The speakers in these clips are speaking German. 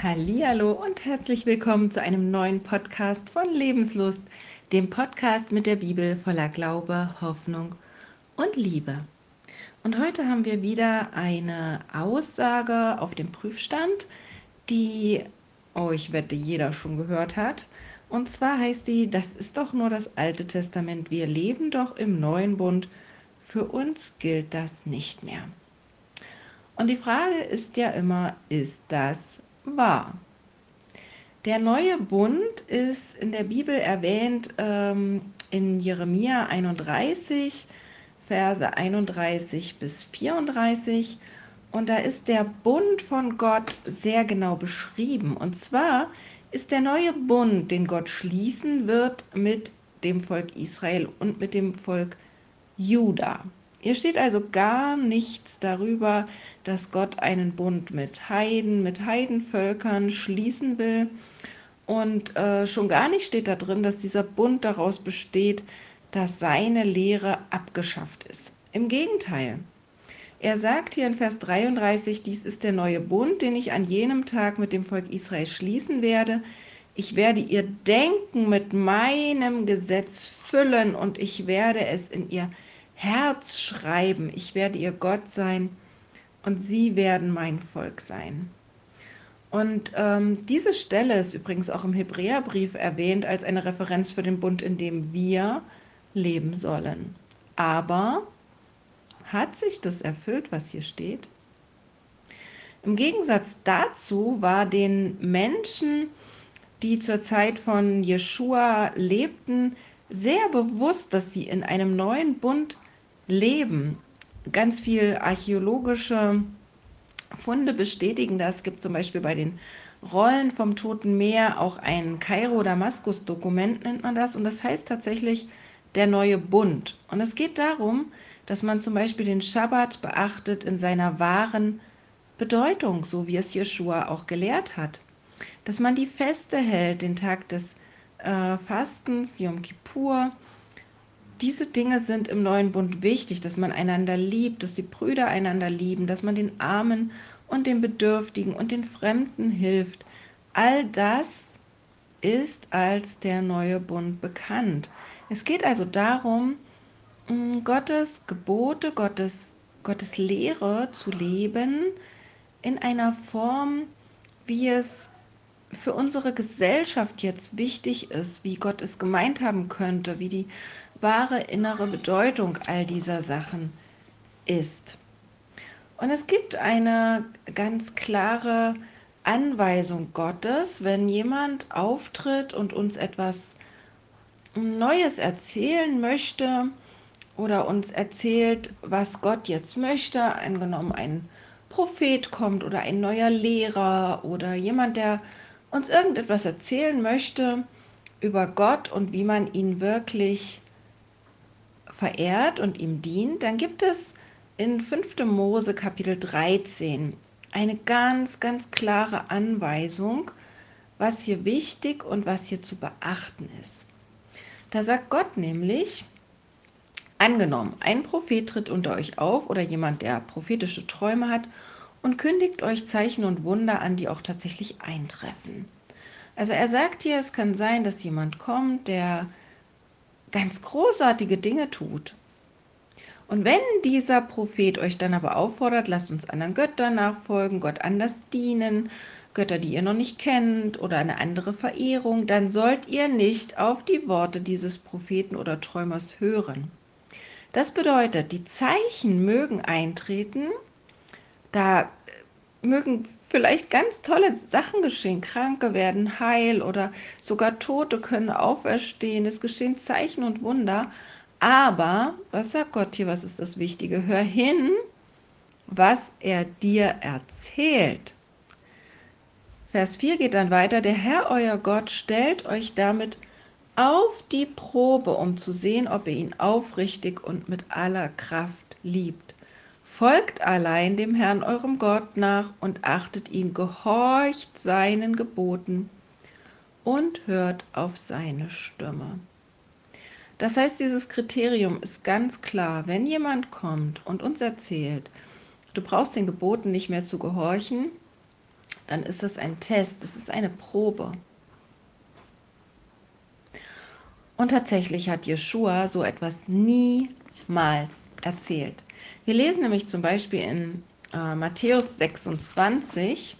Hallo und herzlich willkommen zu einem neuen Podcast von Lebenslust, dem Podcast mit der Bibel voller Glaube, Hoffnung und Liebe. Und heute haben wir wieder eine Aussage auf dem Prüfstand, die, oh, ich wette, jeder schon gehört hat. Und zwar heißt die, das ist doch nur das Alte Testament, wir leben doch im neuen Bund, für uns gilt das nicht mehr. Und die Frage ist ja immer, ist das wahr. Der neue Bund ist in der Bibel erwähnt ähm, in Jeremia 31, Verse 31 bis 34. Und da ist der Bund von Gott sehr genau beschrieben. Und zwar ist der neue Bund, den Gott schließen wird mit dem Volk Israel und mit dem Volk Juda. Hier steht also gar nichts darüber, dass Gott einen Bund mit Heiden, mit Heidenvölkern schließen will. Und äh, schon gar nicht steht da drin, dass dieser Bund daraus besteht, dass seine Lehre abgeschafft ist. Im Gegenteil. Er sagt hier in Vers 33, dies ist der neue Bund, den ich an jenem Tag mit dem Volk Israel schließen werde. Ich werde ihr Denken mit meinem Gesetz füllen und ich werde es in ihr Herz schreiben. Ich werde ihr Gott sein und sie werden mein Volk sein. Und ähm, diese Stelle ist übrigens auch im Hebräerbrief erwähnt als eine Referenz für den Bund, in dem wir leben sollen. Aber hat sich das erfüllt, was hier steht? Im Gegensatz dazu war den Menschen, die zur Zeit von Jeschua lebten, sehr bewusst, dass sie in einem neuen Bund leben. Ganz viel archäologische Funde bestätigen das. Es gibt zum Beispiel bei den Rollen vom Toten Meer auch ein Kairo-Damaskus-Dokument, nennt man das. Und das heißt tatsächlich der neue Bund. Und es geht darum, dass man zum Beispiel den Schabbat beachtet in seiner wahren Bedeutung, so wie es Jeschua auch gelehrt hat. Dass man die Feste hält, den Tag des äh, Fastens, Yom Kippur, diese Dinge sind im neuen Bund wichtig, dass man einander liebt, dass die Brüder einander lieben, dass man den Armen und den Bedürftigen und den Fremden hilft. All das ist als der neue Bund bekannt. Es geht also darum, mm, Gottes Gebote, Gottes, Gottes Lehre zu leben in einer Form, wie es für unsere Gesellschaft jetzt wichtig ist, wie Gott es gemeint haben könnte, wie die wahre innere Bedeutung all dieser Sachen ist. Und es gibt eine ganz klare Anweisung Gottes, wenn jemand auftritt und uns etwas Neues erzählen möchte oder uns erzählt, was Gott jetzt möchte, angenommen ein Prophet kommt oder ein neuer Lehrer oder jemand, der uns irgendetwas erzählen möchte über Gott und wie man ihn wirklich verehrt und ihm dient, dann gibt es in 5. Mose Kapitel 13 eine ganz, ganz klare Anweisung, was hier wichtig und was hier zu beachten ist. Da sagt Gott nämlich, angenommen, ein Prophet tritt unter euch auf oder jemand, der prophetische Träume hat und kündigt euch Zeichen und Wunder an, die auch tatsächlich eintreffen. Also er sagt hier, es kann sein, dass jemand kommt, der ganz großartige Dinge tut. Und wenn dieser Prophet euch dann aber auffordert, lasst uns anderen Göttern nachfolgen, Gott anders dienen, Götter, die ihr noch nicht kennt oder eine andere Verehrung, dann sollt ihr nicht auf die Worte dieses Propheten oder Träumers hören. Das bedeutet, die Zeichen mögen eintreten, da mögen vielleicht ganz tolle Sachen geschehen. Kranke werden heil oder sogar Tote können auferstehen. Es geschehen Zeichen und Wunder. Aber, was sagt Gott hier? Was ist das Wichtige? Hör hin, was er dir erzählt. Vers 4 geht dann weiter. Der Herr, euer Gott, stellt euch damit auf die Probe, um zu sehen, ob ihr ihn aufrichtig und mit aller Kraft liebt. Folgt allein dem Herrn eurem Gott nach und achtet ihn, gehorcht seinen Geboten und hört auf seine Stimme. Das heißt, dieses Kriterium ist ganz klar. Wenn jemand kommt und uns erzählt, du brauchst den Geboten nicht mehr zu gehorchen, dann ist es ein Test, es ist eine Probe. Und tatsächlich hat Jeshua so etwas niemals erzählt. Wir lesen nämlich zum Beispiel in äh, Matthäus 26,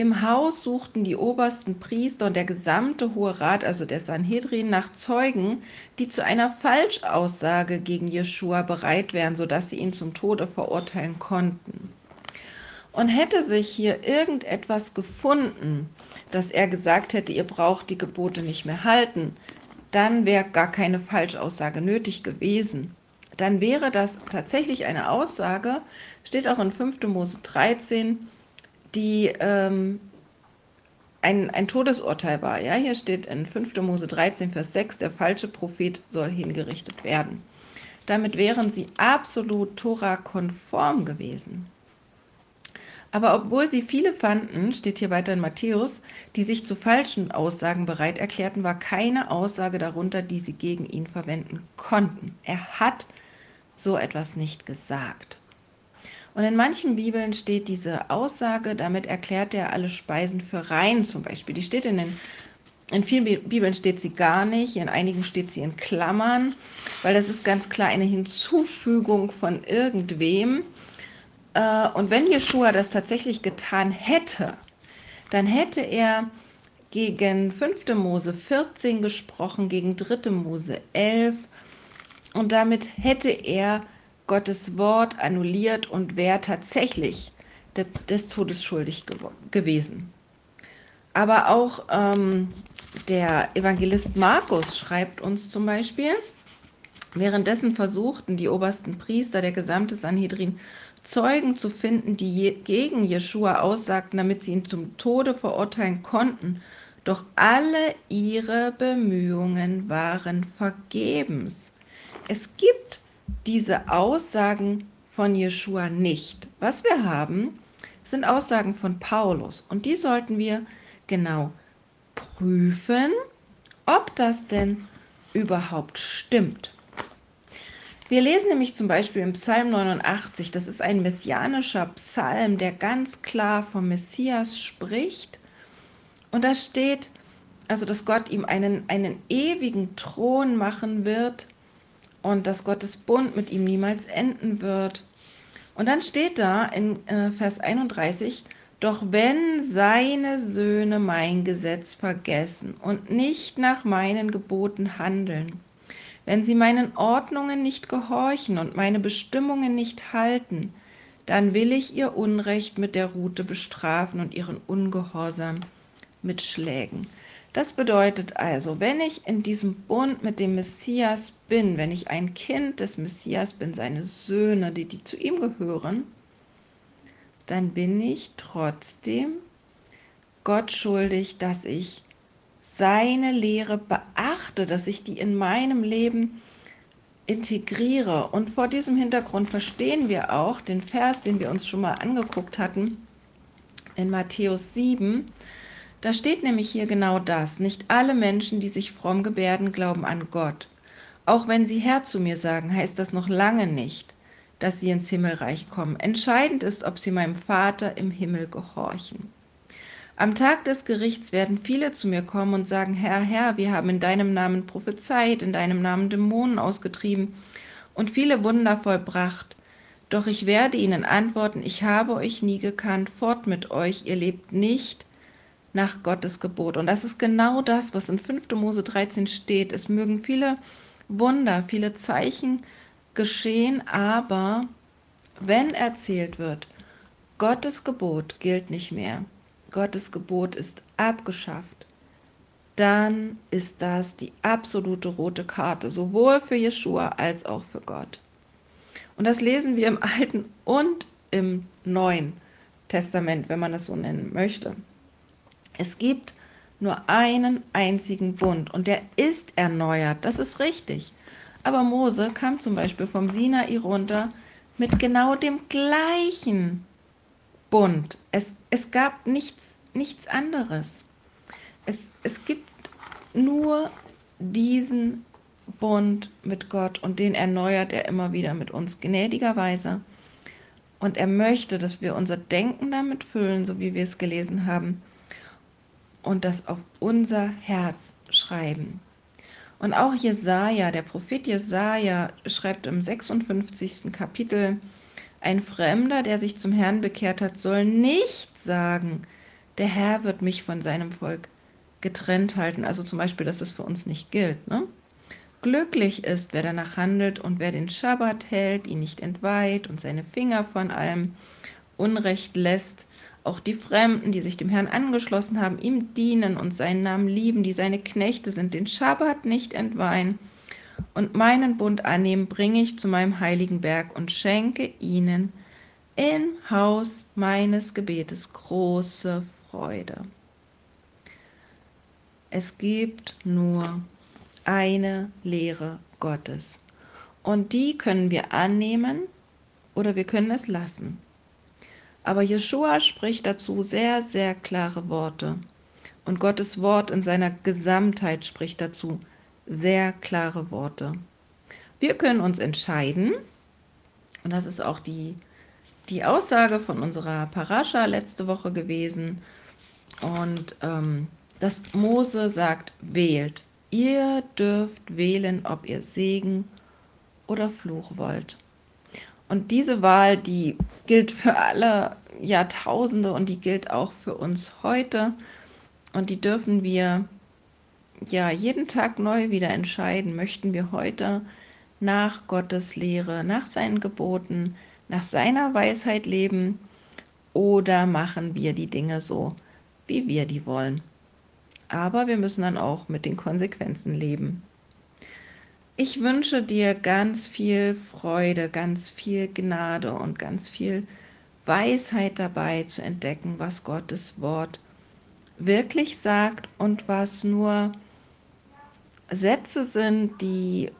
im Haus suchten die obersten Priester und der gesamte Hohe Rat, also der Sanhedrin, nach Zeugen, die zu einer Falschaussage gegen Jeschua bereit wären, sodass sie ihn zum Tode verurteilen konnten. Und hätte sich hier irgendetwas gefunden, dass er gesagt hätte, ihr braucht die Gebote nicht mehr halten, dann wäre gar keine Falschaussage nötig gewesen. Dann wäre das tatsächlich eine Aussage, steht auch in 5. Mose 13, die ähm, ein, ein Todesurteil war. Ja, hier steht in 5. Mose 13, Vers 6, der falsche Prophet soll hingerichtet werden. Damit wären sie absolut Tora-konform gewesen. Aber obwohl sie viele fanden, steht hier weiter in Matthäus, die sich zu falschen Aussagen bereit erklärten, war keine Aussage darunter, die sie gegen ihn verwenden konnten. Er hat so etwas nicht gesagt. Und in manchen Bibeln steht diese Aussage, damit erklärt er alle Speisen für rein zum Beispiel. Die steht in den in vielen Bibeln steht sie gar nicht, in einigen steht sie in Klammern, weil das ist ganz klar eine Hinzufügung von irgendwem. Äh, und wenn Jeshua das tatsächlich getan hätte, dann hätte er gegen 5. Mose 14 gesprochen, gegen 3. Mose 11 und damit hätte er Gottes Wort annulliert und wäre tatsächlich des, des, Todes schuldig gew gewesen. Aber auch ähm, der Evangelist Markus schreibt uns zum Beispiel, währenddessen versuchten die obersten Priester, der gesamte Sanhedrin, Zeugen zu finden, die je, gegen Jeschua aussagten, damit sie ihn zum Tode verurteilen konnten. Doch alle ihre Bemühungen waren vergebens. Es gibt diese Aussagen von Jeschua nicht. Was wir haben, sind Aussagen von Paulus und die sollten wir genau prüfen, ob das denn überhaupt stimmt. Wir lesen nämlich zum Beispiel im Psalm 89, das ist ein messianischer Psalm, der ganz klar vom Messias spricht. Und da steht, also dass Gott ihm einen, einen ewigen Thron machen wird und dass Gottes Bund mit ihm niemals enden wird. Und dann steht da in äh, Vers 31, doch wenn seine Söhne mein Gesetz vergessen und nicht nach meinen Geboten handeln, wenn sie meinen Ordnungen nicht gehorchen und meine Bestimmungen nicht halten, dann will ich ihr Unrecht mit der Rute bestrafen und ihren Ungehorsam mit Schlägen. Das bedeutet also, wenn ich in diesem Bund mit dem Messias bin, wenn ich ein Kind des Messias bin, seine Söhne, die, die zu ihm gehören, dann bin ich trotzdem Gott schuldig, dass ich seine Lehre beachte, dass ich die in meinem Leben integriere. Und vor diesem Hintergrund verstehen wir auch den Vers, den wir uns schon mal angeguckt hatten, in Matthäus 7, da steht nämlich hier genau das. Nicht alle Menschen, die sich fromm gebärden, glauben an Gott. Auch wenn sie Herr zu mir sagen, heißt das noch lange nicht, dass sie ins Himmelreich kommen. Entscheidend ist, ob sie meinem Vater im Himmel gehorchen. Am Tag des Gerichts werden viele zu mir kommen und sagen, Herr, Herr, wir haben in deinem Namen prophezeit, in deinem Namen Dämonen ausgetrieben und viele Wunder vollbracht. Doch ich werde ihnen antworten, ich habe euch nie gekannt, fort mit euch, ihr lebt nicht nach Gottes Gebot. Und das ist genau das, was in 5. Mose 13 steht. Es mögen viele Wunder, viele Zeichen geschehen, aber wenn erzählt wird, Gottes Gebot gilt nicht mehr, Gottes Gebot ist abgeschafft, dann ist das die absolute rote Karte, sowohl für Jeshua als auch für Gott. Und das lesen wir im Alten und im Neuen Testament, wenn man es so nennen möchte. Es gibt nur einen einzigen Bund und der ist erneuert, das ist richtig. Aber Mose kam zum Beispiel vom Sinai runter mit genau dem gleichen Bund. Es, es gab nichts, nichts anderes. Es, es gibt nur diesen Bund mit Gott und den erneuert er immer wieder mit uns gnädigerweise. Und er möchte, dass wir unser Denken damit füllen, so wie wir es gelesen haben, und das auf unser Herz schreiben. Und auch Jesaja, der Prophet Jesaja, schreibt im 56. Kapitel, ein Fremder, der sich zum Herrn bekehrt hat, soll nicht sagen, der Herr wird mich von seinem Volk getrennt halten. Also zum Beispiel, dass es für uns nicht gilt. Ne? Glücklich ist, wer danach handelt und wer den Schabbat hält, ihn nicht entweiht und seine Finger von allem Unrecht lässt. Auch die Fremden, die sich dem Herrn angeschlossen haben, ihm dienen und seinen Namen lieben, die seine Knechte sind, den Schabbat nicht entweihen und meinen Bund annehmen, bringe ich zu meinem heiligen Berg und schenke ihnen im Haus meines Gebetes große Freude. Es gibt nur eine Lehre Gottes. Und die können wir annehmen oder wir können es lassen. Aber Jeshua spricht dazu sehr, sehr klare Worte. Und Gottes Wort in seiner Gesamtheit spricht dazu sehr klare Worte. Wir können uns entscheiden, und das ist auch die, die Aussage von unserer Parascha letzte Woche gewesen, und ähm, dass Mose sagt, wählt. Ihr dürft wählen, ob ihr Segen oder Fluch wollt. Und diese Wahl, die gilt für alle Jahrtausende und die gilt auch für uns heute. Und die dürfen wir ja jeden Tag neu wieder entscheiden. Möchten wir heute nach Gottes Lehre, nach seinen Geboten, nach seiner Weisheit leben oder machen wir die Dinge so, wie wir die wollen? aber wir müssen dann auch mit den Konsequenzen leben. Ich wünsche dir ganz viel Freude, ganz viel Gnade und ganz viel Weisheit dabei zu entdecken, was Gottes Wort wirklich sagt und was nur Sätze sind, die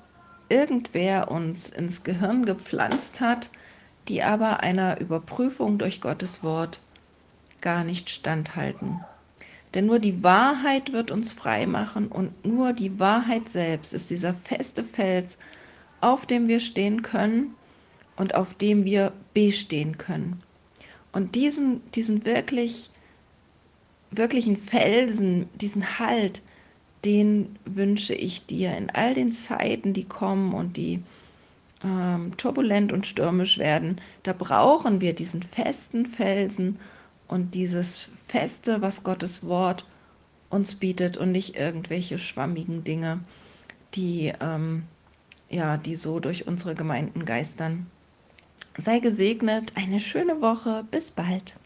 irgendwer uns ins Gehirn gepflanzt hat, die aber einer Überprüfung durch Gottes Wort gar nicht standhalten. Denn nur die Wahrheit wird uns frei machen und nur die Wahrheit selbst ist dieser feste Fels, auf dem wir stehen können und auf dem wir bestehen können. Und diesen, diesen wirklich, wirklichen Felsen, diesen Halt, den wünsche ich dir in all den Zeiten, die kommen und die ähm, turbulent und stürmisch werden. Da brauchen wir diesen festen Felsen und dieses Feste, was Gottes Wort uns bietet und nicht irgendwelche schwammigen Dinge, die, ähm, ja, die so durch unsere Gemeinden geistern. Sei gesegnet, eine schöne Woche, bis bald.